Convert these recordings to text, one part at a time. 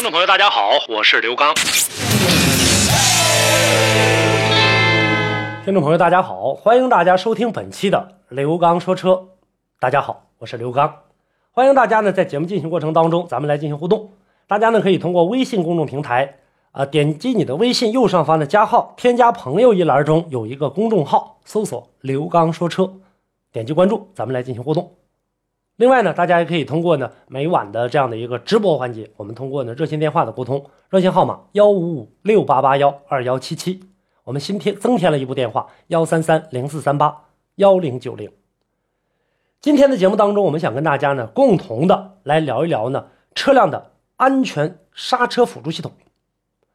听众朋友，大家好，我是刘刚。听众朋友，大家好，欢迎大家收听本期的刘刚说车。大家好，我是刘刚，欢迎大家呢在节目进行过程当中，咱们来进行互动。大家呢可以通过微信公众平台啊，点击你的微信右上方的加号，添加朋友一栏中有一个公众号，搜索“刘刚说车”，点击关注，咱们来进行互动。另外呢，大家也可以通过呢每晚的这样的一个直播环节，我们通过呢热线电话的沟通，热线号码幺五五六八八幺二幺七七，我们新添增添了一部电话幺三三零四三八幺零九零。今天的节目当中，我们想跟大家呢共同的来聊一聊呢车辆的安全刹车辅助系统，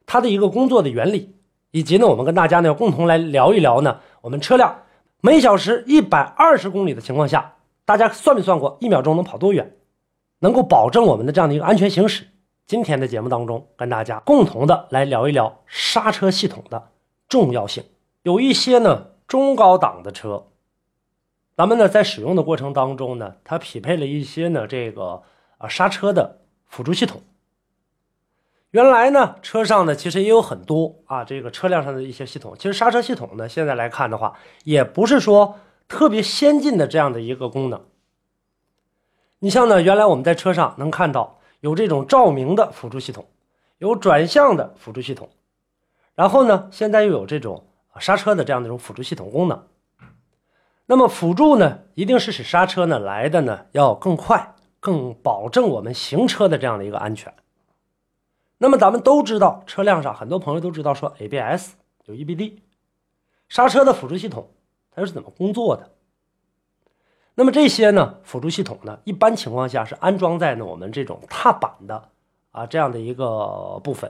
它的一个工作的原理，以及呢我们跟大家呢共同来聊一聊呢我们车辆每小时一百二十公里的情况下。大家算没算过一秒钟能跑多远，能够保证我们的这样的一个安全行驶？今天的节目当中，跟大家共同的来聊一聊刹车系统的重要性。有一些呢中高档的车，咱们呢在使用的过程当中呢，它匹配了一些呢这个啊刹车的辅助系统。原来呢车上呢其实也有很多啊这个车辆上的一些系统，其实刹车系统呢现在来看的话，也不是说。特别先进的这样的一个功能，你像呢，原来我们在车上能看到有这种照明的辅助系统，有转向的辅助系统，然后呢，现在又有这种刹车的这样的一种辅助系统功能。那么辅助呢，一定是使刹车呢来的呢要更快，更保证我们行车的这样的一个安全。那么咱们都知道，车辆上很多朋友都知道说 ABS 有 EBD，刹车的辅助系统。它是怎么工作的？那么这些呢辅助系统呢，一般情况下是安装在呢我们这种踏板的啊这样的一个部分，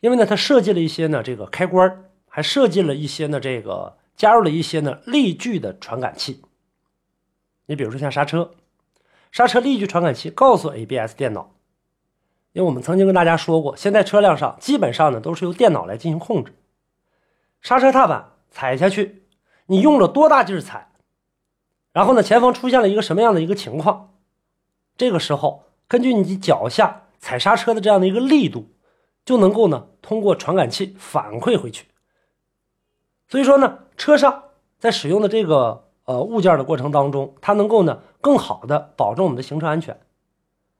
因为呢它设计了一些呢这个开关，还设计了一些呢这个加入了一些呢力矩的传感器。你比如说像刹车，刹车力矩传感器告诉 ABS 电脑，因为我们曾经跟大家说过，现在车辆上基本上呢都是由电脑来进行控制，刹车踏板踩下去。你用了多大劲儿踩，然后呢，前方出现了一个什么样的一个情况？这个时候，根据你脚下踩刹车的这样的一个力度，就能够呢通过传感器反馈回去。所以说呢，车上在使用的这个呃物件的过程当中，它能够呢更好的保证我们的行车安全。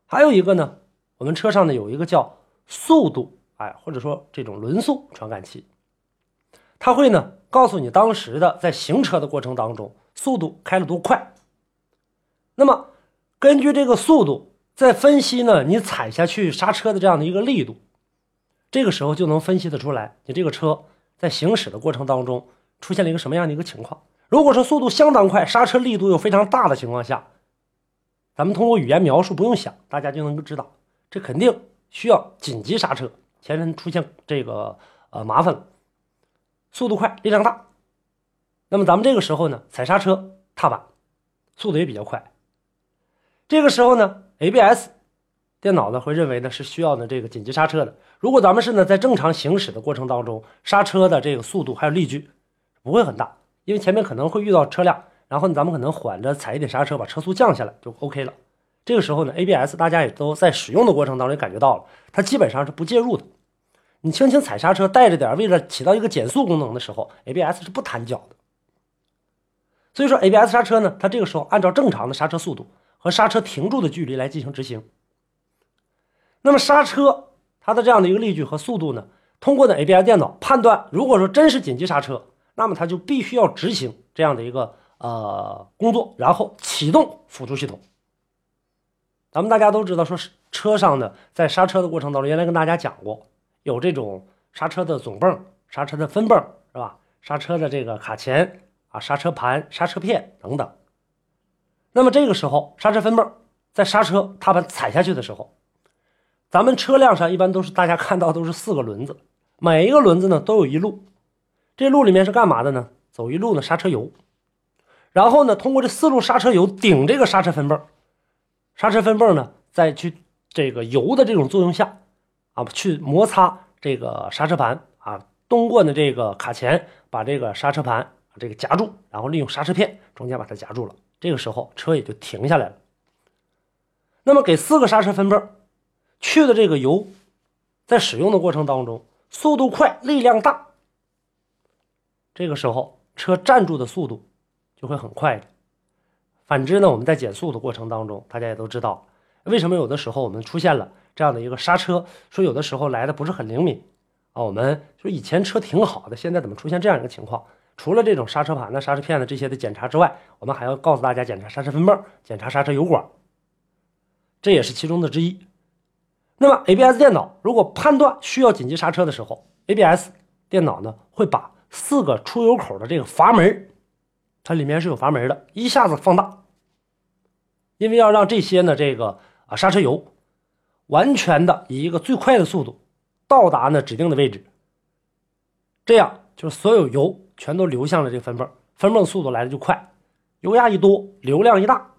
还有一个呢，我们车上呢有一个叫速度哎，或者说这种轮速传感器，它会呢。告诉你当时的在行车的过程当中，速度开了多快。那么根据这个速度，再分析呢，你踩下去刹车的这样的一个力度，这个时候就能分析得出来，你这个车在行驶的过程当中出现了一个什么样的一个情况。如果说速度相当快，刹车力度又非常大的情况下，咱们通过语言描述不用想，大家就能够知道，这肯定需要紧急刹车，前面出现这个呃麻烦了。速度快，力量大，那么咱们这个时候呢，踩刹车踏板，速度也比较快。这个时候呢，ABS 电脑呢会认为呢是需要呢这个紧急刹车的。如果咱们是呢在正常行驶的过程当中，刹车的这个速度还有力矩不会很大，因为前面可能会遇到车辆，然后咱们可能缓着踩一点刹车，把车速降下来就 OK 了。这个时候呢，ABS 大家也都在使用的过程当中感觉到了，它基本上是不介入的。你轻轻踩刹车，带着点，为了起到一个减速功能的时候，ABS 是不弹脚的。所以说，ABS 刹车呢，它这个时候按照正常的刹车速度和刹车停住的距离来进行执行。那么刹车它的这样的一个力矩和速度呢，通过的 ABS 电脑判断，如果说真是紧急刹车，那么它就必须要执行这样的一个呃工作，然后启动辅助系统。咱们大家都知道，说车上呢，在刹车的过程当中，原来跟大家讲过。有这种刹车的总泵、刹车的分泵，是吧？刹车的这个卡钳啊、刹车盘、刹车片等等。那么这个时候，刹车分泵在刹车踏板踩下去的时候，咱们车辆上一般都是大家看到都是四个轮子，每一个轮子呢都有一路，这路里面是干嘛的呢？走一路呢刹车油，然后呢通过这四路刹车油顶这个刹车分泵，刹车分泵呢再去这个油的这种作用下，啊去摩擦这个刹车盘啊，通过呢这个卡钳把这个刹车盘这个夹住，然后利用刹车片中间把它夹住了，这个时候车也就停下来了。那么给四个刹车分泵去的这个油，在使用的过程当中，速度快，力量大。这个时候车站住的速度就会很快的。反之呢，我们在减速的过程当中，大家也都知道，为什么有的时候我们出现了这样的一个刹车，说有的时候来的不是很灵敏啊？我们说以前车挺好的，现在怎么出现这样一个情况？除了这种刹车盘的、刹车片的这些的检查之外，我们还要告诉大家检查刹车分泵、检查刹车油管。这也是其中的之一。那么 ABS 电脑如果判断需要紧急刹车的时候，ABS 电脑呢会把四个出油口的这个阀门，它里面是有阀门的，一下子放大，因为要让这些呢这个啊刹车油完全的以一个最快的速度到达呢指定的位置，这样就是所有油全都流向了这个分泵，分泵速度来的就快，油压一多，流量一大，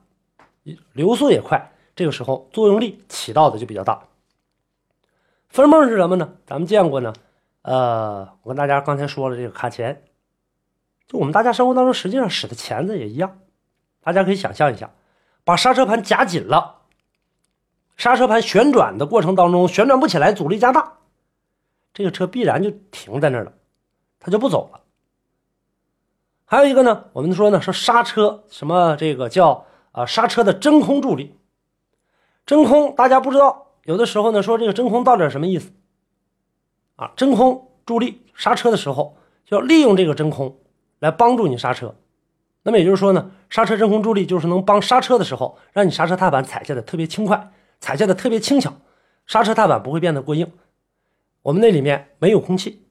流速也快。这个时候作用力起到的就比较大。分泵是什么呢？咱们见过呢。呃，我跟大家刚才说了，这个卡钳，就我们大家生活当中实际上使的钳子也一样。大家可以想象一下，把刹车盘夹紧了，刹车盘旋转的过程当中旋转不起来，阻力加大，这个车必然就停在那儿了，它就不走了。还有一个呢，我们说呢，说刹车什么这个叫啊刹车的真空助力。真空，大家不知道，有的时候呢说这个真空到底什么意思？啊，真空助力刹车的时候，就要利用这个真空来帮助你刹车。那么也就是说呢，刹车真空助力就是能帮刹车的时候，让你刹车踏板踩下的特别轻快，踩下的特别轻巧，刹车踏板不会变得过硬。我们那里面没有空气。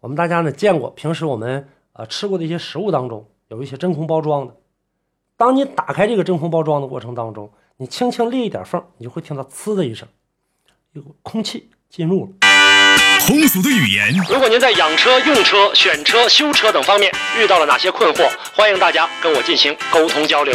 我们大家呢见过，平时我们呃吃过的一些食物当中有一些真空包装的，当你打开这个真空包装的过程当中。你轻轻裂一点缝，你就会听到“呲”的一声，有空气进入了。通俗的语言。如果您在养车、用车、选车、修车等方面遇到了哪些困惑，欢迎大家跟我进行沟通交流。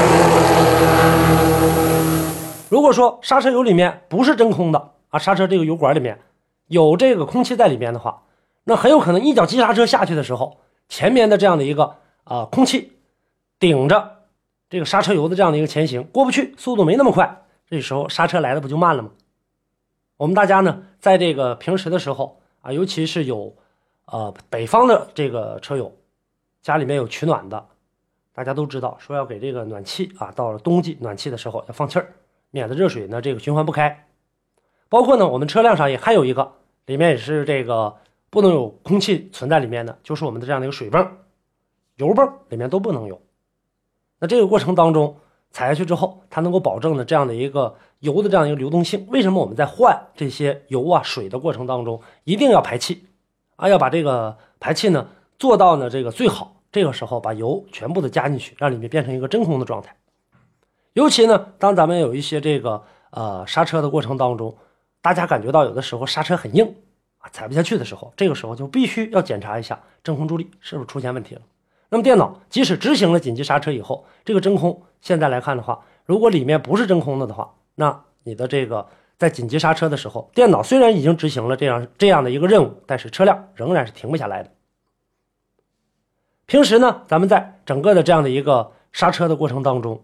如果说刹车油里面不是真空的啊，刹车这个油管里面有这个空气在里面的话。那很有可能一脚急刹车下去的时候，前面的这样的一个啊空气顶着这个刹车油的这样的一个前行过不去，速度没那么快，这时候刹车来的不就慢了吗？我们大家呢，在这个平时的时候啊，尤其是有呃北方的这个车友，家里面有取暖的，大家都知道说要给这个暖气啊，到了冬季暖气的时候要放气儿，免得热水呢这个循环不开。包括呢，我们车辆上也还有一个，里面也是这个。不能有空气存在里面的，就是我们的这样的一个水泵、油泵里面都不能有。那这个过程当中踩下去之后，它能够保证的这样的一个油的这样一个流动性。为什么我们在换这些油啊水的过程当中一定要排气啊？要把这个排气呢做到呢这个最好。这个时候把油全部的加进去，让里面变成一个真空的状态。尤其呢，当咱们有一些这个呃刹车的过程当中，大家感觉到有的时候刹车很硬。啊，踩不下去的时候，这个时候就必须要检查一下真空助力是不是出现问题了。那么电脑即使执行了紧急刹车以后，这个真空现在来看的话，如果里面不是真空的的话，那你的这个在紧急刹车的时候，电脑虽然已经执行了这样这样的一个任务，但是车辆仍然是停不下来的。平时呢，咱们在整个的这样的一个刹车的过程当中，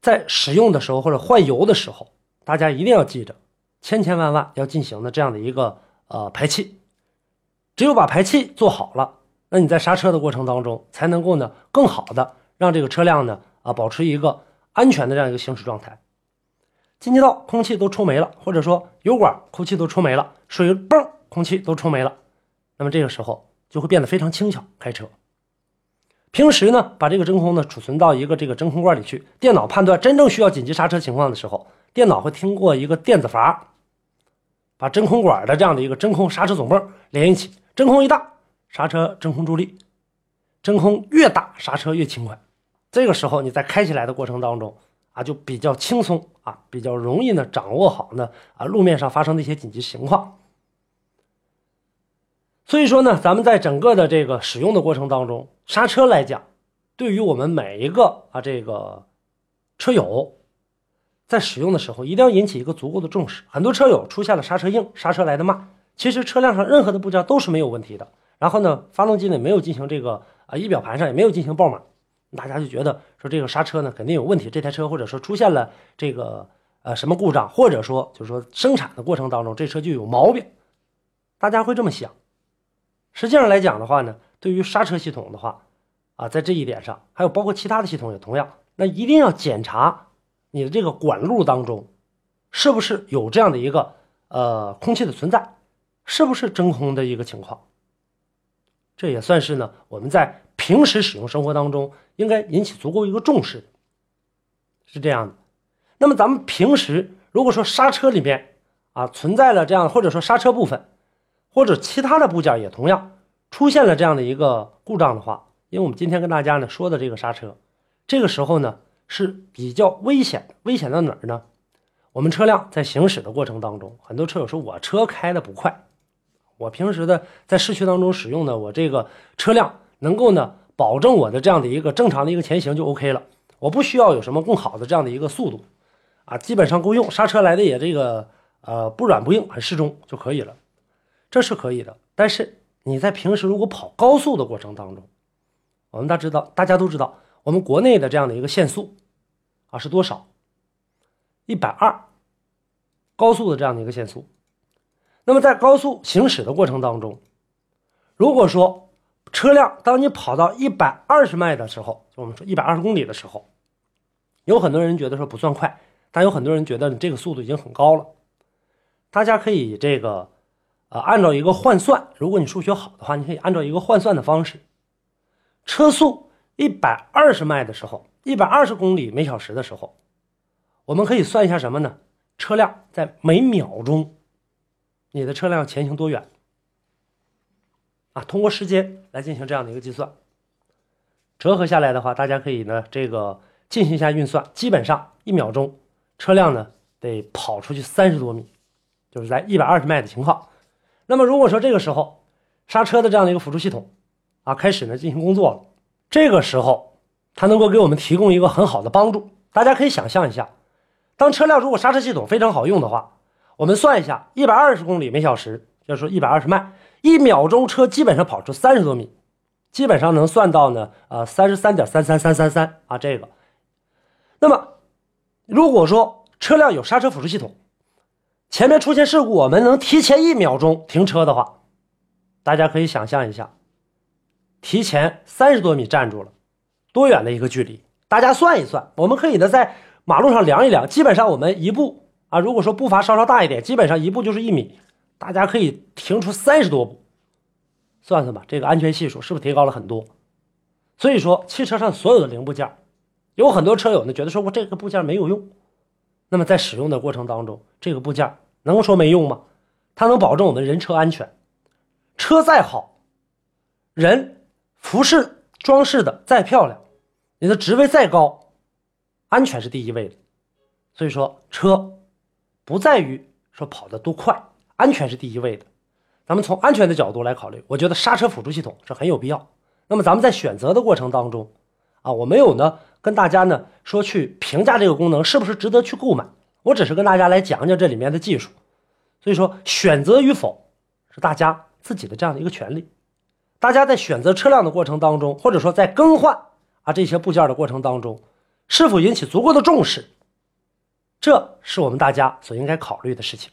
在使用的时候或者换油的时候，大家一定要记着。千千万万要进行的这样的一个呃排气，只有把排气做好了，那你在刹车的过程当中才能够呢更好的让这个车辆呢啊保持一个安全的这样一个行驶状态。进气道空气都抽没了，或者说油管空气都抽没了，水泵空气都抽没了，那么这个时候就会变得非常轻巧开车。平时呢，把这个真空呢储存到一个这个真空罐里去，电脑判断真正需要紧急刹车情况的时候，电脑会通过一个电子阀，把真空管的这样的一个真空刹车总泵连一起，真空一大，刹车真空助力，真空越大刹车越轻快。这个时候你在开起来的过程当中啊，就比较轻松啊，比较容易呢掌握好呢啊路面上发生的一些紧急情况。所以说呢，咱们在整个的这个使用的过程当中，刹车来讲，对于我们每一个啊这个车友，在使用的时候一定要引起一个足够的重视。很多车友出现了刹车硬、刹车来的慢，其实车辆上任何的部件都是没有问题的。然后呢，发动机呢没有进行这个啊仪表盘上也没有进行爆码，大家就觉得说这个刹车呢肯定有问题，这台车或者说出现了这个呃什么故障，或者说就是说生产的过程当中这车就有毛病，大家会这么想。实际上来讲的话呢，对于刹车系统的话，啊，在这一点上，还有包括其他的系统也同样，那一定要检查你的这个管路当中，是不是有这样的一个呃空气的存在，是不是真空的一个情况。这也算是呢我们在平时使用生活当中应该引起足够一个重视，是这样的。那么咱们平时如果说刹车里面啊存在了这样，或者说刹车部分。或者其他的部件也同样出现了这样的一个故障的话，因为我们今天跟大家呢说的这个刹车，这个时候呢是比较危险的。危险在哪儿呢？我们车辆在行驶的过程当中，很多车友说我车开的不快，我平时的在市区当中使用的我这个车辆能够呢保证我的这样的一个正常的一个前行就 OK 了，我不需要有什么更好的这样的一个速度，啊，基本上够用，刹车来的也这个呃不软不硬，很适中就可以了。这是可以的，但是你在平时如果跑高速的过程当中，我们大知道，大家都知道，我们国内的这样的一个限速啊是多少？一百二，高速的这样的一个限速。那么在高速行驶的过程当中，如果说车辆当你跑到一百二十迈的时候，就我们说一百二十公里的时候，有很多人觉得说不算快，但有很多人觉得你这个速度已经很高了。大家可以这个。啊，按照一个换算，如果你数学好的话，你可以按照一个换算的方式，车速一百二十迈的时候，一百二十公里每小时的时候，我们可以算一下什么呢？车辆在每秒钟，你的车辆前行多远？啊，通过时间来进行这样的一个计算，折合下来的话，大家可以呢这个进行一下运算，基本上一秒钟车辆呢得跑出去三十多米，就是在一百二十迈的情况。那么，如果说这个时候刹车的这样的一个辅助系统啊开始呢进行工作了，这个时候它能够给我们提供一个很好的帮助。大家可以想象一下，当车辆如果刹车系统非常好用的话，我们算一下，一百二十公里每小时，就是说一百二十迈，一秒钟车基本上跑出三十多米，基本上能算到呢呃三十三点三三三三三啊这个。那么，如果说车辆有刹车辅助系统，前面出现事故，我们能提前一秒钟停车的话，大家可以想象一下，提前三十多米站住了，多远的一个距离？大家算一算，我们可以呢在马路上量一量，基本上我们一步啊，如果说步伐稍稍大一点，基本上一步就是一米，大家可以停出三十多步，算算吧，这个安全系数是不是提高了很多？所以说，汽车上所有的零部件，有很多车友呢觉得说我这个部件没有用。那么在使用的过程当中，这个部件能说没用吗？它能保证我们人车安全。车再好，人服饰装饰的再漂亮，你的职位再高，安全是第一位的。所以说，车不在于说跑得多快，安全是第一位的。咱们从安全的角度来考虑，我觉得刹车辅助系统是很有必要。那么咱们在选择的过程当中，啊，我没有呢。跟大家呢说去评价这个功能是不是值得去购买，我只是跟大家来讲讲这里面的技术，所以说选择与否是大家自己的这样的一个权利。大家在选择车辆的过程当中，或者说在更换啊这些部件的过程当中，是否引起足够的重视，这是我们大家所应该考虑的事情。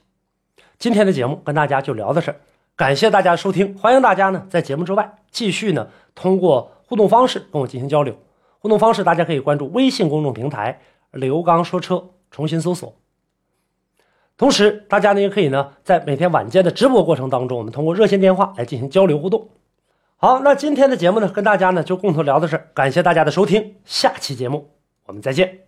今天的节目跟大家就聊到这儿，感谢大家收听，欢迎大家呢在节目之外继续呢通过互动方式跟我进行交流。互动方式，大家可以关注微信公众平台“刘刚说车”，重新搜索。同时，大家呢也可以呢在每天晚间的直播过程当中，我们通过热线电话来进行交流互动。好，那今天的节目呢，跟大家呢就共同聊到这，感谢大家的收听，下期节目我们再见。